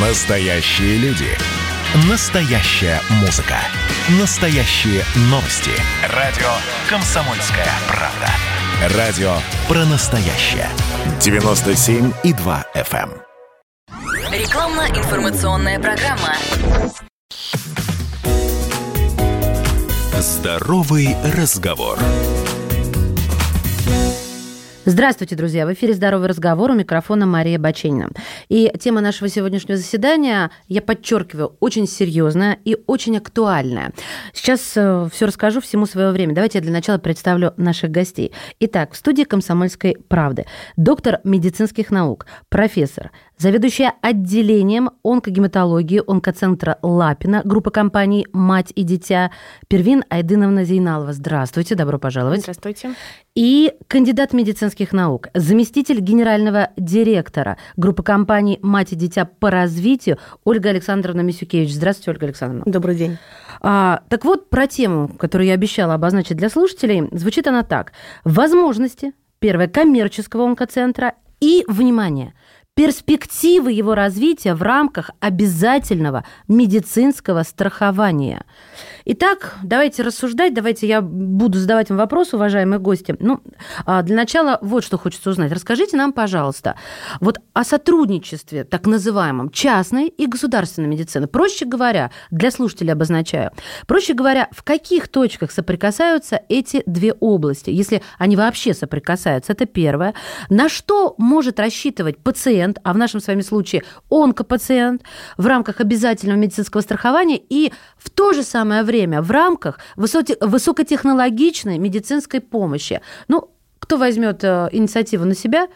Настоящие люди. Настоящая музыка. Настоящие новости. Радио «Комсомольская правда». Радио про настоящее. 97,2 FM. эм. Рекламно-информационная программа. Здоровый разговор. Здравствуйте, друзья! В эфире «Здоровый разговор» у микрофона Мария Баченина. И тема нашего сегодняшнего заседания, я подчеркиваю, очень серьезная и очень актуальная. Сейчас все расскажу всему свое время. Давайте я для начала представлю наших гостей. Итак, в студии «Комсомольской правды» доктор медицинских наук, профессор, заведующая отделением онкогематологии онкоцентра Лапина, группа компаний «Мать и дитя» Первин Айдыновна Зейналова. Здравствуйте, добро пожаловать. Здравствуйте. И кандидат медицинских наук, заместитель генерального директора группы компаний «Мать и дитя» по развитию Ольга Александровна Мисюкевич. Здравствуйте, Ольга Александровна. Добрый день. А, так вот, про тему, которую я обещала обозначить для слушателей, звучит она так. Возможности, первое, коммерческого онкоцентра и, внимание, перспективы его развития в рамках обязательного медицинского страхования. Итак, давайте рассуждать, давайте я буду задавать вам вопросы, уважаемые гости. Ну, а, для начала вот что хочется узнать. Расскажите нам, пожалуйста, вот о сотрудничестве, так называемом, частной и государственной медицины. Проще говоря, для слушателей обозначаю, проще говоря, в каких точках соприкасаются эти две области, если они вообще соприкасаются, это первое. На что может рассчитывать пациент, а в нашем с вами случае онкопациент, в рамках обязательного медицинского страхования и в то же самое время в рамках высокотехнологичной медицинской помощи. Ну, кто возьмет э, инициативу на себя?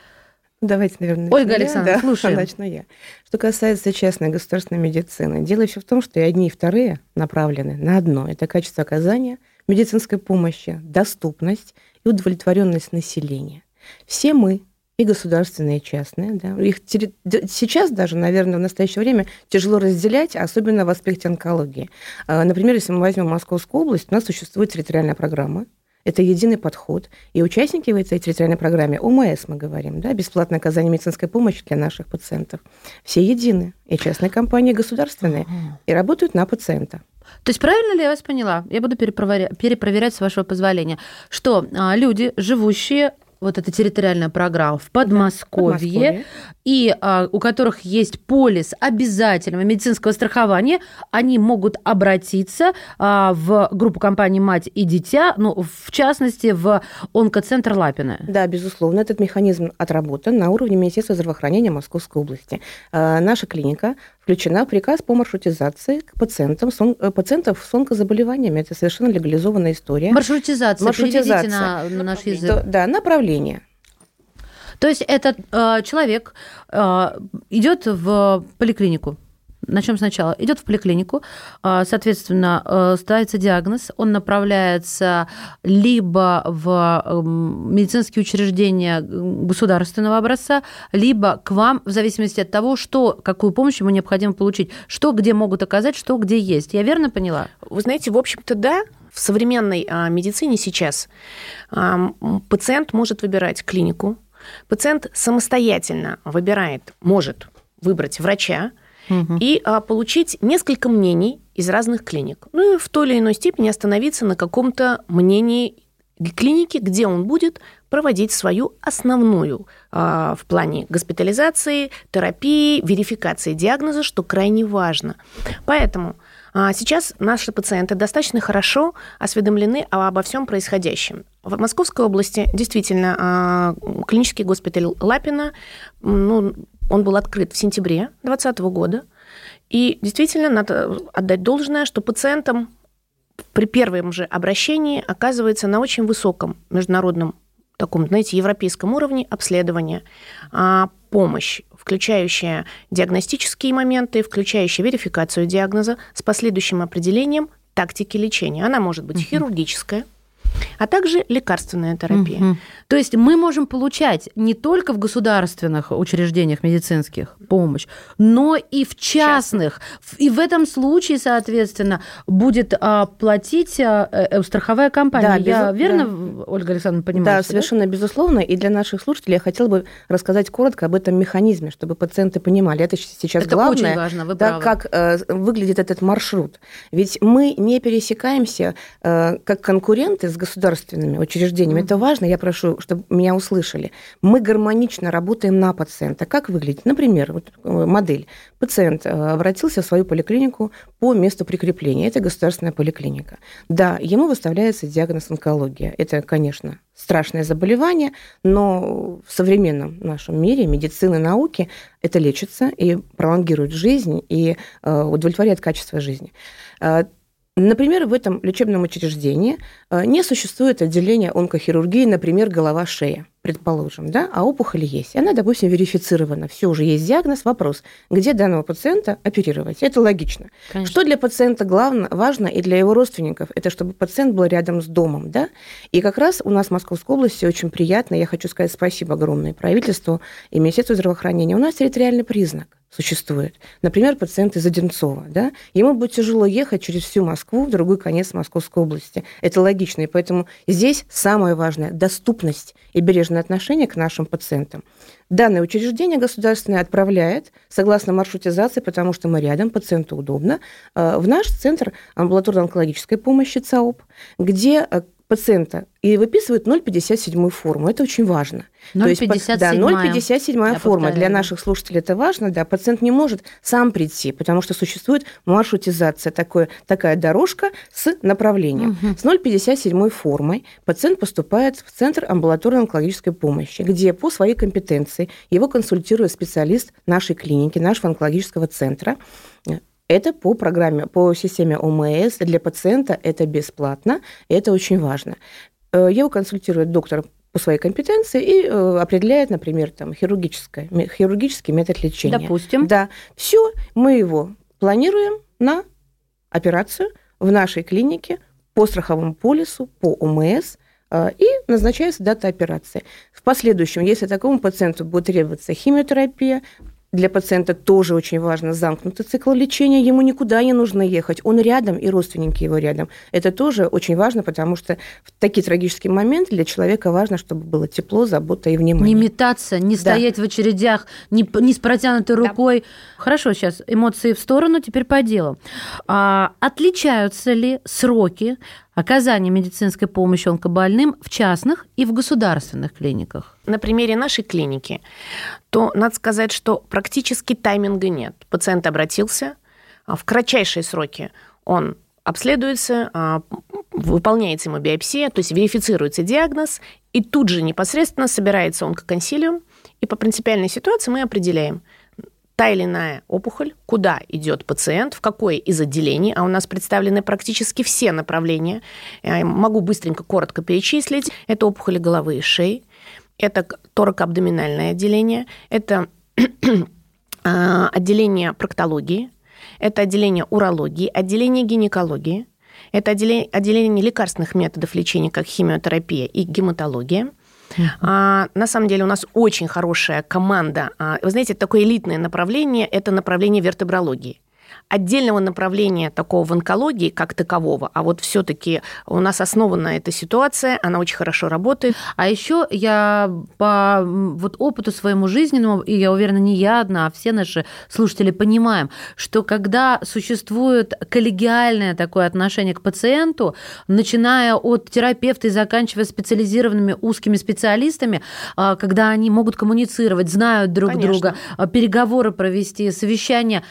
Давайте, наверное, Ольга Александровна, да, слушаем. Начну я. Что касается частной государственной медицины, дело еще в том, что и одни, и вторые направлены на одно. Это качество оказания медицинской помощи, доступность и удовлетворенность населения. Все мы, и государственные, и частные. Да. Их сейчас даже, наверное, в настоящее время тяжело разделять, особенно в аспекте онкологии. А, например, если мы возьмем Московскую область, у нас существует территориальная программа, это единый подход. И участники в этой территориальной программе, ОМС мы говорим, да, бесплатное оказание медицинской помощи для наших пациентов, все едины. И частные компании, и государственные. И работают на пациента. То есть правильно ли я вас поняла? Я буду перепроверять, перепроверять с вашего позволения, что а, люди, живущие вот эта территориальная программа в Подмосковье, Подмосковье. и а, у которых есть полис обязательного медицинского страхования, они могут обратиться а, в группу компаний «Мать и дитя», ну, в частности, в онкоцентр Лапина. Да, безусловно, этот механизм отработан на уровне Министерства здравоохранения Московской области. А, наша клиника включена в приказ по маршрутизации к пациентам с он... пациентов с онкозаболеваниями. Это совершенно легализованная история. Маршрутизация. Маршрутизация. На, на наш язык. Да, направление. То есть этот э, человек э, идет в поликлинику. Начнем сначала. Идет в поликлинику, соответственно, э, ставится диагноз, он направляется либо в эм, медицинские учреждения государственного образца, либо к вам, в зависимости от того, что, какую помощь ему необходимо получить, что где могут оказать, что где есть. Я верно поняла? Вы знаете, в общем-то, да, в современной а, медицине сейчас пациент может выбирать клинику, пациент самостоятельно выбирает, может выбрать врача, угу. и а, получить несколько мнений из разных клиник. Ну и в той или иной степени остановиться на каком-то мнении клиники, где он будет проводить свою основную а, в плане госпитализации, терапии, верификации диагноза, что крайне важно. Поэтому а, Сейчас наши пациенты достаточно хорошо осведомлены обо всем происходящем. В Московской области действительно а, клинический госпиталь Лапина ну, он был открыт в сентябре 2020 года. И действительно, надо отдать должное, что пациентам при первом же обращении оказывается на очень высоком международном таком, знаете, европейском уровне обследования а помощь, включающая диагностические моменты, включающая верификацию диагноза с последующим определением тактики лечения. Она может быть хирургическая, а также лекарственная терапия. Мгм. То есть мы можем получать не только в государственных учреждениях медицинских помощь, но и в частных. И в этом случае, соответственно, будет а, платить а, э, страховая компания. Да, Я безу- верно, да. Ольга Александровна, понимаю? Да, совершенно безусловно. И для наших слушателей я хотела бы рассказать коротко об этом механизме, чтобы пациенты понимали. Это сейчас Это главное. очень важно, вы да, правы. как э, выглядит этот маршрут. Ведь мы не пересекаемся э, как конкуренты с государственными учреждениями. Это важно, я прошу, чтобы меня услышали. Мы гармонично работаем на пациента. Как выглядит? Например, вот, э, модель. Пациент э, обратился в свою поликлинику по месту прикрепления. Это государственная поликлиника. Да, ему выставляется диагноз онкология. Это, конечно, страшное заболевание, но в современном нашем мире медицины, науки это лечится и пролонгирует жизнь и э, удовлетворяет качество жизни. Например, в этом лечебном учреждении э, не существует отделения онкохирургии, например, голова-шея, предположим, да, а опухоль есть. Она, допустим, верифицирована, все уже есть диагноз, вопрос, где данного пациента оперировать. Это логично. Конечно. Что для пациента главное, важно и для его родственников, это чтобы пациент был рядом с домом, да. И как раз у нас в Московской области очень приятно, я хочу сказать спасибо огромное правительству и Министерству здравоохранения. У нас территориальный признак существует. Например, пациент из Одинцова, да, ему будет тяжело ехать через всю Москву в другой конец Московской области. Это логично, и поэтому здесь самое важное – доступность и бережное отношение к нашим пациентам. Данное учреждение государственное отправляет, согласно маршрутизации, потому что мы рядом, пациенту удобно, э, в наш центр амбулаторно-онкологической помощи ЦАОП, где э, пациента и выписывают 0,57 форму. Это очень важно. То есть, по- 0,57. Да, 0,57 Я форма. Для наших слушателей это важно. Да, пациент не может сам прийти, потому что существует маршрутизация, такое, такая дорожка с направлением. С 0,57 формой пациент поступает в Центр амбулаторной онкологической помощи, где по своей компетенции его консультирует специалист нашей клиники, нашего онкологического центра. Это по программе, по системе ОМС. Для пациента это бесплатно, и это очень важно. Э, Его консультирует доктор по своей компетенции и э, определяет, например, там, хирургическое, хирургический метод лечения. Допустим. Да, все, мы его планируем на операцию в нашей клинике по страховому полису, по ОМС, э, и назначается дата операции. В последующем, если такому пациенту будет требоваться химиотерапия, для пациента тоже очень важно замкнутый цикл лечения, ему никуда не нужно ехать, он рядом, и родственники его рядом. Это тоже очень важно, потому что в такие трагические моменты для человека важно, чтобы было тепло, забота и внимание. Не метаться, не Да. стоять в очередях, не, п- не с протянутой рукой. Хорошо, сейчас эмоции в сторону, теперь по делу. А, отличаются ли сроки оказания медицинской помощи онкобольным в частных и в государственных клиниках? На примере нашей клиники, то надо сказать, что практически тайминга нет. Пациент обратился, а, в кратчайшие сроки он обследуется, а, выполняется ему биопсия, то есть верифицируется диагноз, и тут же непосредственно собирается онкоконсилиум, и по принципиальной ситуации мы определяем, та или иная опухоль, куда идет пациент, в какое из отделений, а у нас представлены практически все направления. Я могу быстренько, коротко перечислить. Это опухоли головы и шеи, это торакоабдоминальное отделение, это а, отделение проктологии, это отделение урологии, отделение гинекологии, это отделение, отделение лекарственных методов лечения, как химиотерапия и гематология. А, на самом деле у нас очень хорошая команда. А, вы знаете, такое элитное направление – это направление вертебрологии. Отдельного направления такого в онкологии, как такового, а вот все-таки у нас основана эта ситуация, она очень хорошо работает. А еще я по вот опыту своему жизненному, и я уверена, не я одна, а все наши слушатели понимаем, что когда существует коллегиальное такое отношение к пациенту, начиная от терапевта и заканчивая специализированными узкими специалистами, а, когда они могут коммуницировать, знают друг Конечно. друга, а, переговоры провести, совещания,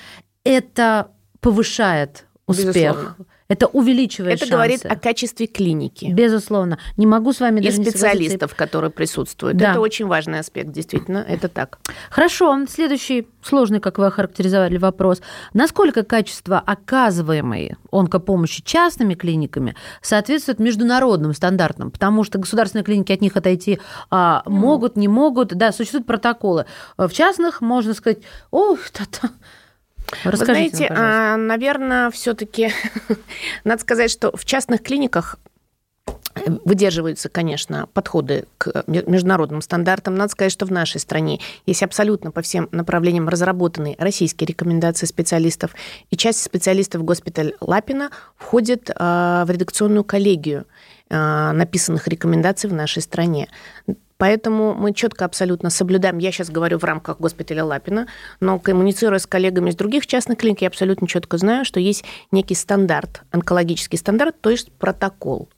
это повышает успех. Безусловно. Это увеличивает Это говорит шансы. о качестве клиники Безусловно. Не могу с вами и даже не специалистов, которые присутствуют. Да. Это очень важный аспект, действительно, это так. Хорошо, следующий сложный, как вы охарактеризовали вопрос. Насколько качество оказываемой онкопомощи частными клиниками соответствует международным стандартам? Потому что государственные клиники от них отойти а, могут, не могут. Да, существуют протоколы. В частных можно сказать, ох, та-та. Вы Расскажите знаете, нам, пожалуйста. наверное, все-таки надо сказать, что в частных клиниках Выдерживаются, конечно, подходы к международным стандартам. Надо сказать, что в нашей стране есть абсолютно по всем направлениям разработанные российские рекомендации специалистов. И часть специалистов госпиталь Лапина входит в редакционную коллегию написанных рекомендаций в нашей стране. Поэтому мы четко абсолютно соблюдаем, я сейчас говорю в рамках госпиталя Лапина, но коммуницируя с коллегами из других частных клиник, я абсолютно четко знаю, что есть некий стандарт, онкологический стандарт, то есть протокол.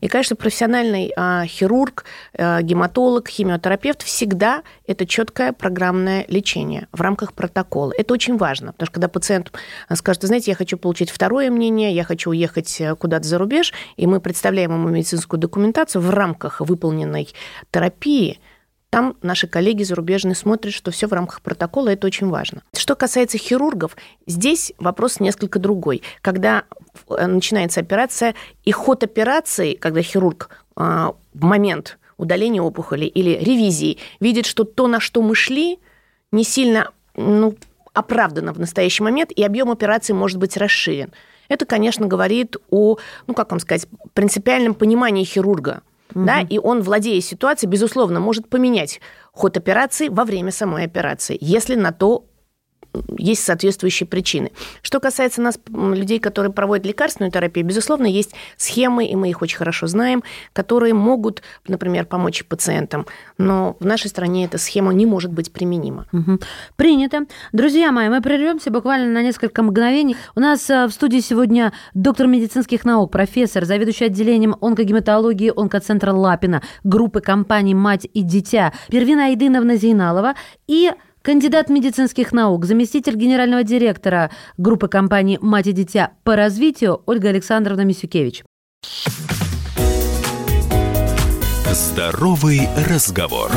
И, конечно, профессиональный а, хирург, а, гематолог, химиотерапевт всегда это четкое программное лечение в рамках протокола. Это очень важно, потому что когда пациент а, скажет, знаете, я хочу получить второе мнение, я хочу уехать э, куда-то за рубеж, и мы представляем ему медицинскую документацию в рамках выполненной терапии, там наши коллеги зарубежные смотрят, что все в рамках протокола, это очень важно. Что касается хирургов, здесь вопрос несколько другой. Когда э, начинается операция, и ход операции, когда хирург а, в момент удаления опухоли или ревизии видит, что то, на что мы шли, не сильно ну, оправдано в настоящий момент, и объем операции может быть расширен. Это, конечно, говорит о, ну, как вам сказать, принципиальном понимании хирурга угу. да, и он, владея ситуацией, безусловно, может поменять ход операции во время самой операции, если на то есть соответствующие причины. Что касается нас, людей, которые проводят лекарственную терапию, безусловно, есть схемы, и мы их очень хорошо знаем, которые могут, например, помочь пациентам. Но в нашей стране эта схема не может быть применима. Угу. Принято. Друзья мои, мы прервемся буквально на несколько мгновений. У нас э, в студии сегодня доктор медицинских наук, профессор, заведующий отделением онкогематологии онкоцентра Лапина, группы компаний «Мать и дитя» Первина Айдыновна Зейналова и Кандидат медицинских наук, заместитель генерального директора группы компаний «Мать и дитя» по развитию Ольга Александровна Мисюкевич. Здоровый разговор.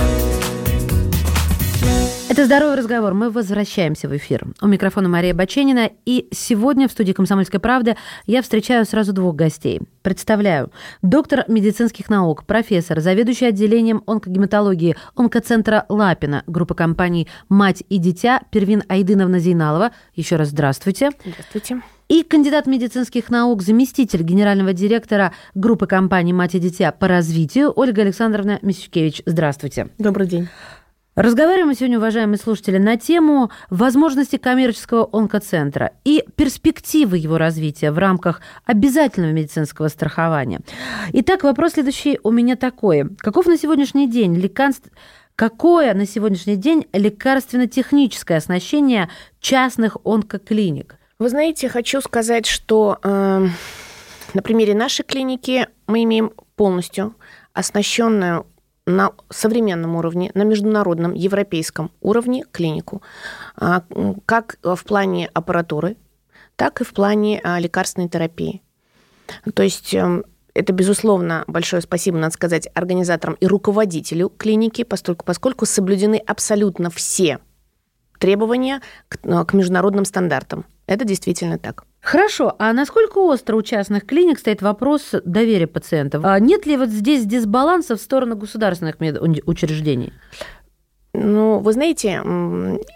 Это «Здоровый разговор». Мы возвращаемся в эфир. У микрофона Мария Баченина. И сегодня в студии «Комсомольской правды» я встречаю сразу двух гостей. Представляю. Доктор медицинских наук, профессор, заведующий отделением онкогематологии онкоцентра Лапина, группа компаний «Мать и дитя» Первин Айдыновна Зейналова. Еще раз здравствуйте. Здравствуйте. И кандидат медицинских наук, заместитель генерального директора группы компаний «Мать и дитя» по развитию Ольга Александровна Мисюкевич. Здравствуйте. Добрый день. Разговариваем сегодня, уважаемые слушатели, на тему возможности коммерческого онкоцентра и перспективы его развития в рамках обязательного медицинского страхования. Итак, вопрос следующий у меня такой. Каков на сегодняшний день лекарств... Какое на сегодняшний день лекарственно-техническое оснащение частных онкоклиник? Вы знаете, хочу сказать, что э, на примере нашей клиники мы имеем полностью оснащенную на современном уровне, на международном, европейском уровне клинику, а, как в плане аппаратуры, так и в плане а, лекарственной терапии. То есть эм, это, безусловно, большое спасибо, надо сказать, организаторам и руководителю клиники, поскольку, поскольку соблюдены абсолютно все требования к, э, к международным стандартам. Это действительно так. Хорошо, а насколько остро у частных клиник стоит вопрос доверия пациентов? А нет ли вот здесь дисбаланса в сторону государственных учреждений? Ну, вы знаете,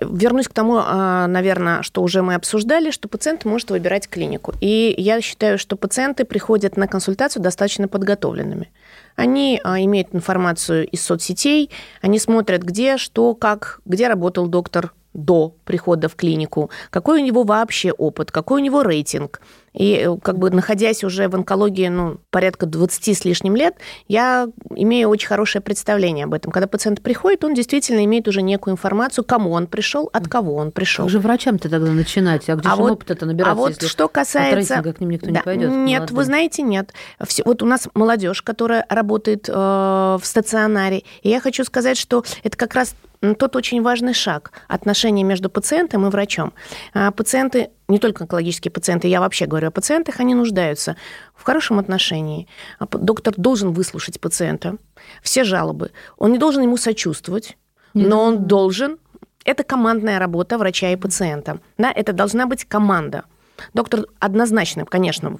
вернусь к тому, а, наверное, что уже мы обсуждали, что пациент может выбирать клинику. И я считаю, что пациенты приходят на консультацию достаточно подготовленными. Они а, имеют информацию из соцсетей, они смотрят, где, что, как, где работал доктор, до прихода в клинику, какой у него вообще опыт, какой у него рейтинг. И э, как бы находясь уже в онкологии ну, порядка 20 с лишним лет, я имею очень хорошее представление об этом. Когда пациент приходит, он действительно имеет уже некую информацию, кому он пришел, от кого он пришел. Как же врачам-то тогда начинать? А где а же вот, опыт-то набираться, А вот что касается... От к ним никто да, не пойдет? Нет, молодым. вы знаете, нет. Все, вот у нас молодежь, которая работает э, в стационаре, и я хочу сказать, что это как раз тот очень важный шаг отношения между пациентом и врачом. А пациенты, не только онкологические пациенты, я вообще говорю о пациентах, они нуждаются в хорошем отношении. А доктор должен выслушать пациента, все жалобы. Он не должен ему сочувствовать, но он должен... Это командная работа врача и пациента. Да, это должна быть команда. Доктор однозначно, конечно,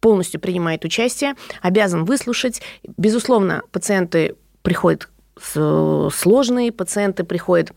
полностью принимает участие, обязан выслушать. Безусловно, пациенты приходят сложные пациенты приходят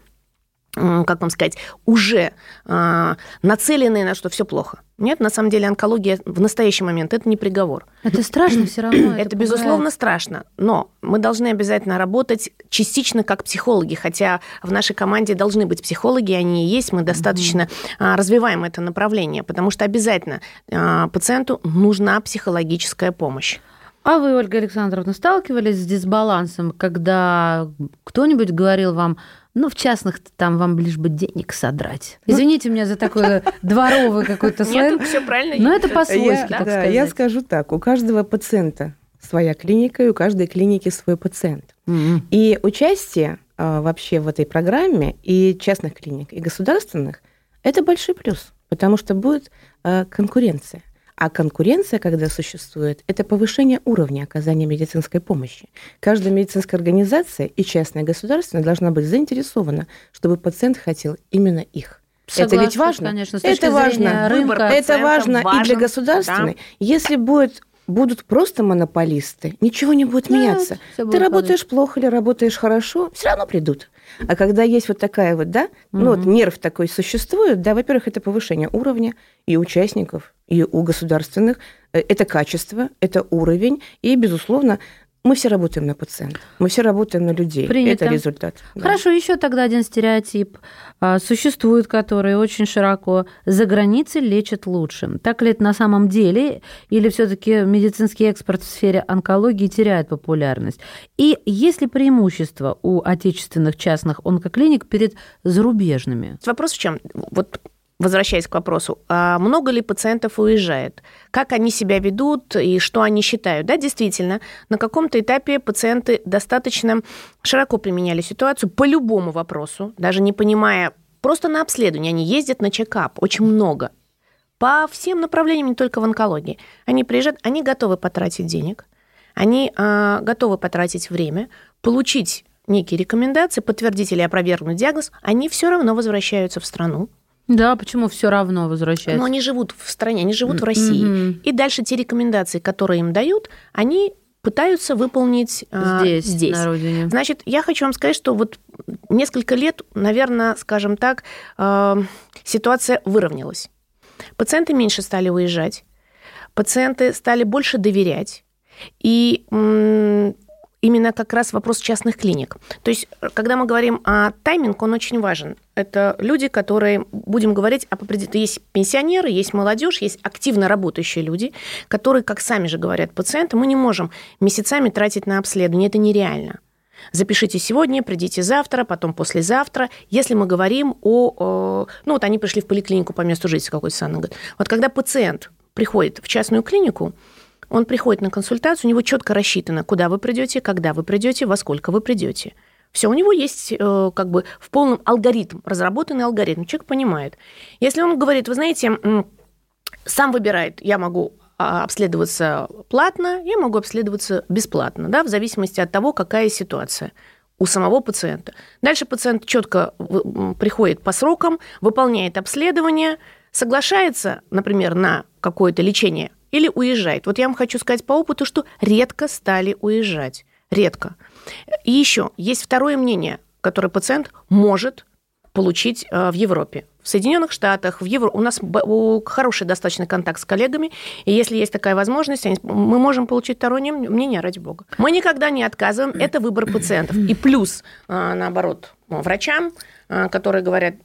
как вам сказать, уже а, нацеленные на что все плохо. Нет, на самом деле онкология в настоящий момент это не приговор. Это страшно все равно. Это, безусловно, страшно. Но мы должны обязательно работать частично как психологи, хотя в нашей команде должны быть психологи, они и есть, мы достаточно а, развиваем это направление, потому что обязательно а, пациенту нужна психологическая помощь. А вы, Ольга Александровна, сталкивались с дисбалансом, когда кто-нибудь говорил вам, ну, в частных там вам лишь бы денег содрать. Ну, Извините меня за такой дворовый какой-то сленг. Нет, все правильно. Но это по-свойски, так сказать. я скажу так, у каждого пациента своя клиника, и у каждой клиники свой пациент. И участие а, вообще в этой программе и частных клиник, и государственных – это большой плюс, потому что будет а, конкуренция. А конкуренция, когда существует, это повышение уровня оказания медицинской помощи. Каждая медицинская организация, и частная, государственная, должна быть заинтересована, чтобы пациент хотел именно их. это ведь Согласна, важно. Конечно, с точки это важно. рынка. это важно, и для важен, государственной. Если будет, будут просто монополисты, ничего не будет Да, меняться. Ты будет работаешь плохо или работаешь хорошо, все равно придут. А когда есть вот такая вот, да, ну вот нерв такой существует, да, во-первых, это повышение уровня и участников, и у государственных, Э, это качество, это уровень, и, безусловно, мы все работаем на пациента, мы все работаем на людей. Принято. Это результат. да. Хорошо, еще тогда один стереотип а, существует, который очень широко за границей лечат лучше. Так ли это на самом деле, или все-таки медицинский экспорт в сфере онкологии теряет популярность? И есть ли преимущество у отечественных частных онкоклиник перед зарубежными? Вопрос в чем? Вот возвращаясь к вопросу, а много ли пациентов уезжает? Как они себя ведут и что они считают? Да, действительно, на каком-то этапе пациенты достаточно широко применяли ситуацию по любому вопросу, даже не понимая, просто на обследование. Они ездят на чекап, очень много. По всем направлениям, не только в онкологии. Они приезжают, они готовы потратить денег, они а, готовы потратить время, получить некие рекомендации, подтвердить или опровергнуть диагноз, они все равно возвращаются в страну, Да, почему все равно возвращается? но они живут в стране, они живут в России. Мгм. И дальше те рекомендации, которые им дают, они пытаются выполнить а, Здесь, здесь. на родине. Значит, я хочу вам сказать, что вот несколько лет, наверное, скажем так, э, ситуация выровнялась. Пациенты меньше стали уезжать, пациенты стали больше доверять. И именно как раз вопрос частных клиник. То есть, э, когда мы говорим о тайминг, он очень важен. Это люди, которые, будем говорить, об определен- есть пенсионеры, есть молодежь, есть активно работающие люди, которые, как сами же говорят пациенты, мы не можем месяцами тратить на обследование, это нереально. Запишите сегодня, придите завтра, потом послезавтра. Если мы говорим о... Ну, вот они пришли в поликлинику по месту жительства, какой-то Санна. Вот когда пациент приходит в частную клинику, он приходит на консультацию, у него четко рассчитано, куда вы придете, когда вы придете, во сколько вы придете. Все, у него есть э, как бы в полном алгоритм, разработанный алгоритм. Человек понимает. Если он говорит, вы знаете, сам выбирает, я могу а, обследоваться платно, я могу обследоваться бесплатно, да, в зависимости от того, какая ситуация у самого пациента. Дальше пациент четко приходит по срокам, выполняет обследование, соглашается, например, на какое-то лечение или уезжает. Вот я вам хочу сказать по опыту, что редко стали уезжать. Редко. И еще есть второе мнение, которое пациент может получить э, в Европе. В Соединенных Штатах, в Евро... у нас хороший достаточно контакт с коллегами, и если есть такая возможность, мы можем получить второе мнение, ради бога. Мы никогда не отказываем, это выбор пациентов. И плюс, э, наоборот, врачам, э, которые говорят,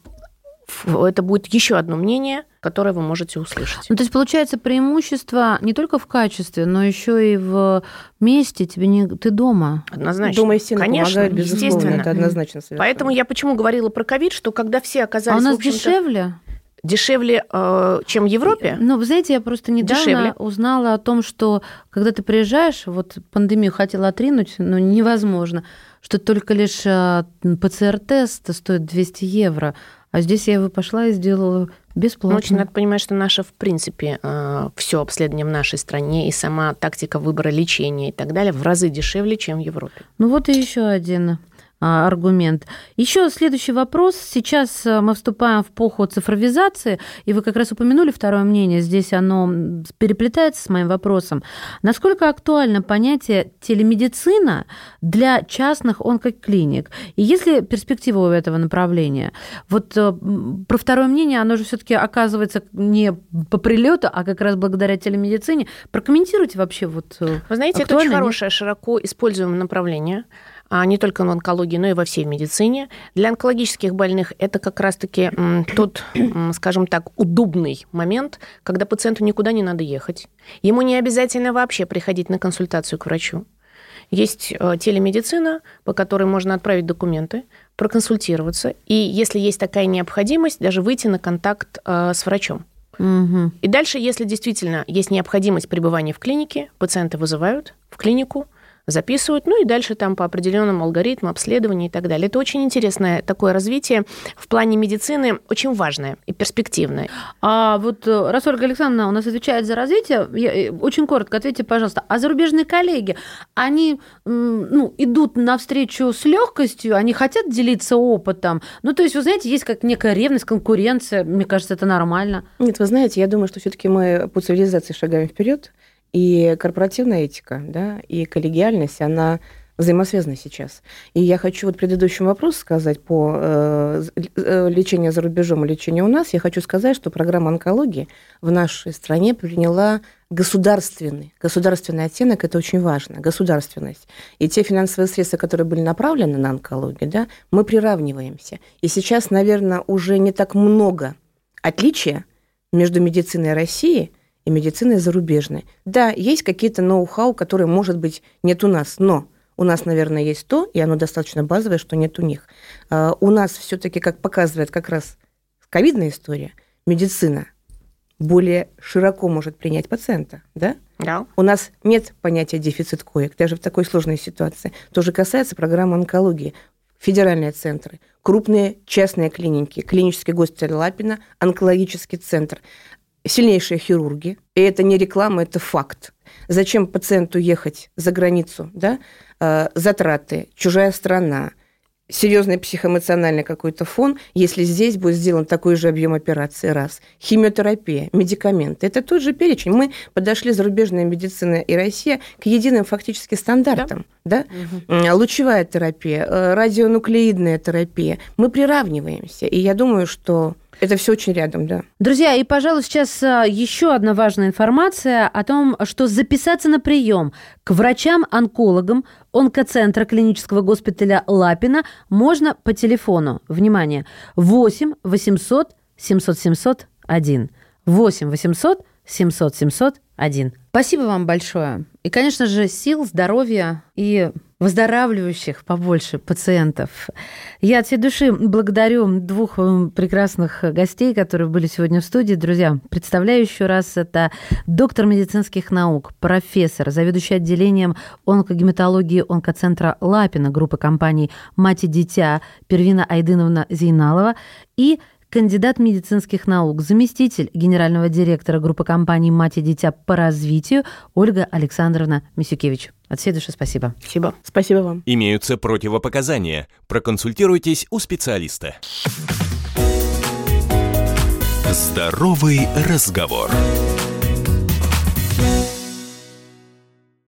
это будет еще одно мнение, которое вы можете услышать. Ну, то есть, получается, преимущество не только в качестве, но еще и в месте. Тебе не... Ты дома. Однозначно. Дома и стены Конечно, помогают, безусловно, естественно. это однозначно совершенно. Поэтому я почему говорила про ковид, что когда все А оказались у нас дешевле? дешевле, э, чем в Европе, Ну, вы знаете, я просто недавно Дешевле. узнала о том, что когда ты приезжаешь, вот пандемию хотела отринуть, но невозможно, что только лишь а, ПЦР-тест стоит 200 евро, а здесь я его пошла и сделала Ну, бесплатно. очень надо понимать, что наше, в принципе, все обследование в нашей стране и сама тактика выбора лечения и так далее в разы дешевле, чем в Европе. Ну вот и еще один аргумент. Еще следующий вопрос. Сейчас э, мы вступаем в эпоху цифровизации, и вы как раз упомянули второе мнение, здесь оно переплетается с моим вопросом. Насколько актуально понятие телемедицина для частных онкоклиник? И есть ли перспектива у этого направления? Вот э, про второе мнение, оно же все-таки оказывается не по прилету, а как раз благодаря телемедицине. Прокомментируйте вообще вот э, Вы знаете, это очень хорошее, широко используемое направление а не только в онкологии, но и во всей медицине. Для онкологических больных это как раз-таки тот, скажем так, удобный момент, когда пациенту никуда не надо ехать. Ему не обязательно вообще приходить на консультацию к врачу. Есть э, телемедицина, по которой можно отправить документы, проконсультироваться, и если есть такая необходимость, даже выйти на контакт э, с врачом. Угу. И дальше, если действительно есть необходимость пребывания в клинике, пациенты вызывают в клинику, записывают, ну и дальше там по определенному алгоритму обследования и так далее. Это очень интересное такое развитие в плане медицины, очень важное и перспективное. А вот э, раз Ольга Александровна у нас отвечает за развитие, я, э, очень коротко ответьте, пожалуйста, а зарубежные коллеги, они ну, идут навстречу с легкостью, они хотят делиться опытом? Ну, то есть, вы знаете, есть как некая ревность, конкуренция, мне кажется, это нормально. Нет, вы знаете, я думаю, что все-таки мы по цивилизации шагаем вперед. И корпоративная этика, да, и коллегиальность, она взаимосвязаны сейчас. И я хочу вот предыдущий вопрос сказать по э, э, лечению за рубежом и лечению у нас. Я хочу сказать, что программа онкологии в нашей стране приняла государственный, государственный оттенок, это очень важно, государственность. И те финансовые средства, которые были направлены на онкологию, да, мы приравниваемся. И сейчас, наверное, уже не так много отличия между медициной России – и медициной зарубежной. Да, есть какие-то ноу-хау, которые, может быть, нет у нас, но у нас, наверное, есть то, и оно достаточно базовое, что нет у них. А, у нас все-таки, как показывает как раз ковидная история, медицина более широко может принять пациента, да? Да. У нас нет понятия дефицит коек, даже в такой сложной ситуации. То же касается программы онкологии. Федеральные центры, крупные частные клиники, клинический госпиталь Лапина, онкологический центр сильнейшие хирурги, и это не реклама, это факт. Зачем пациенту ехать за границу, да? Э, затраты, чужая страна, серьезный психоэмоциональный какой-то фон, если здесь будет сделан такой же объем операции, раз. Химиотерапия, медикаменты. Это тот же перечень. Мы подошли зарубежная медицина и Россия к единым фактически стандартам. Да? Да? Угу. Лучевая терапия, э, радионуклеидная терапия. Мы приравниваемся. И я думаю, что это все очень рядом, да. Друзья, и, пожалуй, сейчас а, еще одна важная информация о том, что записаться на прием к врачам-онкологам онкоцентра клинического госпиталя Лапина можно по телефону. Внимание, 8 800 700 701. 8 800 700 701. Спасибо вам большое. И, конечно же, сил, здоровья и выздоравливающих побольше пациентов. Я от всей души благодарю двух э, прекрасных гостей, которые были сегодня в студии. Друзья, представляю еще раз, это доктор медицинских наук, профессор, заведующий отделением онкогематологии онкоцентра Лапина группы компаний «Мать и дитя» Первина Айдыновна Зейналова и кандидат медицинских наук, заместитель генерального директора группы компаний «Мать и дитя» по развитию Ольга Александровна Мисюкевич. От всей души спасибо. Спасибо. Спасибо вам. Имеются противопоказания. Проконсультируйтесь у специалиста. Здоровый разговор.